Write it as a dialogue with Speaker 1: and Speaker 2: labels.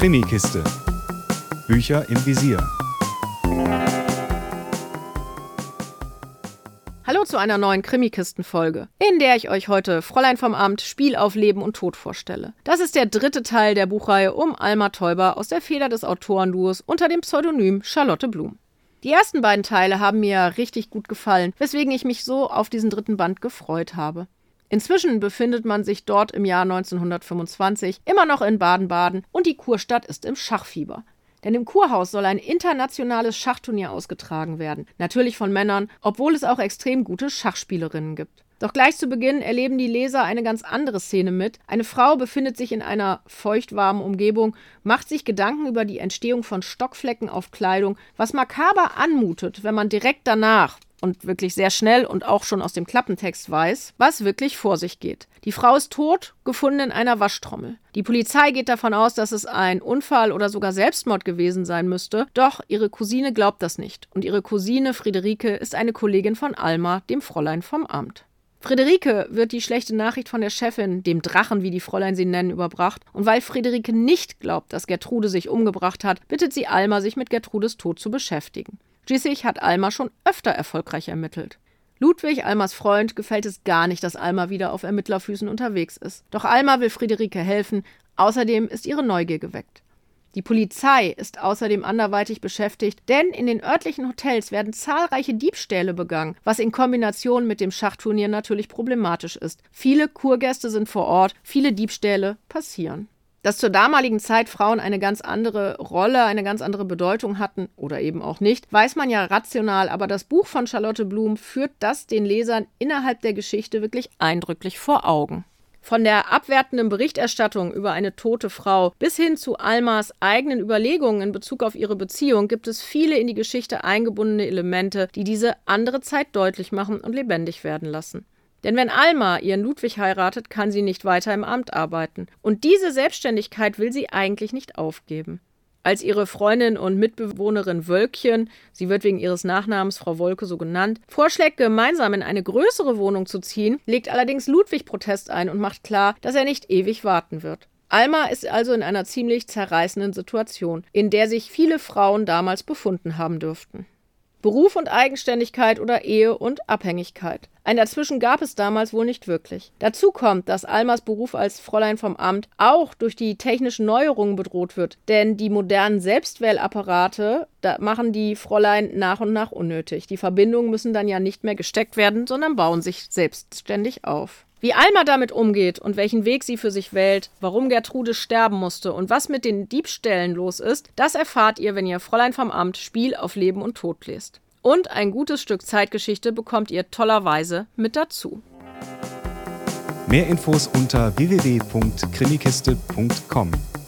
Speaker 1: Krimikiste. Bücher im Visier.
Speaker 2: Hallo zu einer neuen Krimikisten-Folge, in der ich euch heute Fräulein vom Amt, Spiel auf Leben und Tod vorstelle. Das ist der dritte Teil der Buchreihe um Alma Teuber aus der Feder des Autorenduos unter dem Pseudonym Charlotte Blum. Die ersten beiden Teile haben mir richtig gut gefallen, weswegen ich mich so auf diesen dritten Band gefreut habe. Inzwischen befindet man sich dort im Jahr 1925 immer noch in Baden-Baden und die Kurstadt ist im Schachfieber. Denn im Kurhaus soll ein internationales Schachturnier ausgetragen werden. Natürlich von Männern, obwohl es auch extrem gute Schachspielerinnen gibt. Doch gleich zu Beginn erleben die Leser eine ganz andere Szene mit. Eine Frau befindet sich in einer feuchtwarmen Umgebung, macht sich Gedanken über die Entstehung von Stockflecken auf Kleidung, was makaber anmutet, wenn man direkt danach und wirklich sehr schnell und auch schon aus dem Klappentext weiß, was wirklich vor sich geht. Die Frau ist tot, gefunden in einer Waschtrommel. Die Polizei geht davon aus, dass es ein Unfall oder sogar Selbstmord gewesen sein müsste, doch ihre Cousine glaubt das nicht. Und ihre Cousine Friederike ist eine Kollegin von Alma, dem Fräulein vom Amt. Friederike wird die schlechte Nachricht von der Chefin, dem Drachen, wie die Fräulein sie nennen, überbracht. Und weil Friederike nicht glaubt, dass Gertrude sich umgebracht hat, bittet sie Alma, sich mit Gertrudes Tod zu beschäftigen. Schließlich hat Alma schon öfter erfolgreich ermittelt. Ludwig, Almas Freund, gefällt es gar nicht, dass Alma wieder auf Ermittlerfüßen unterwegs ist. Doch Alma will Friederike helfen, außerdem ist ihre Neugier geweckt. Die Polizei ist außerdem anderweitig beschäftigt, denn in den örtlichen Hotels werden zahlreiche Diebstähle begangen, was in Kombination mit dem Schachturnier natürlich problematisch ist. Viele Kurgäste sind vor Ort, viele Diebstähle passieren. Dass zur damaligen Zeit Frauen eine ganz andere Rolle, eine ganz andere Bedeutung hatten oder eben auch nicht, weiß man ja rational, aber das Buch von Charlotte Blum führt das den Lesern innerhalb der Geschichte wirklich eindrücklich vor Augen. Von der abwertenden Berichterstattung über eine tote Frau bis hin zu Almas eigenen Überlegungen in Bezug auf ihre Beziehung gibt es viele in die Geschichte eingebundene Elemente, die diese andere Zeit deutlich machen und lebendig werden lassen. Denn wenn Alma ihren Ludwig heiratet, kann sie nicht weiter im Amt arbeiten. Und diese Selbstständigkeit will sie eigentlich nicht aufgeben. Als ihre Freundin und Mitbewohnerin Wölkchen, sie wird wegen ihres Nachnamens Frau Wolke so genannt, vorschlägt, gemeinsam in eine größere Wohnung zu ziehen, legt allerdings Ludwig Protest ein und macht klar, dass er nicht ewig warten wird. Alma ist also in einer ziemlich zerreißenden Situation, in der sich viele Frauen damals befunden haben dürften. Beruf und Eigenständigkeit oder Ehe und Abhängigkeit. Ein Dazwischen gab es damals wohl nicht wirklich. Dazu kommt, dass Almas Beruf als Fräulein vom Amt auch durch die technischen Neuerungen bedroht wird, denn die modernen Selbstwählapparate machen die Fräulein nach und nach unnötig. Die Verbindungen müssen dann ja nicht mehr gesteckt werden, sondern bauen sich selbstständig auf. Wie Alma damit umgeht und welchen Weg sie für sich wählt, warum Gertrude sterben musste und was mit den Diebstählen los ist, das erfahrt ihr, wenn ihr Fräulein vom Amt Spiel auf Leben und Tod lest. Und ein gutes Stück Zeitgeschichte bekommt ihr tollerweise mit dazu.
Speaker 1: Mehr Infos unter www.krimikiste.com.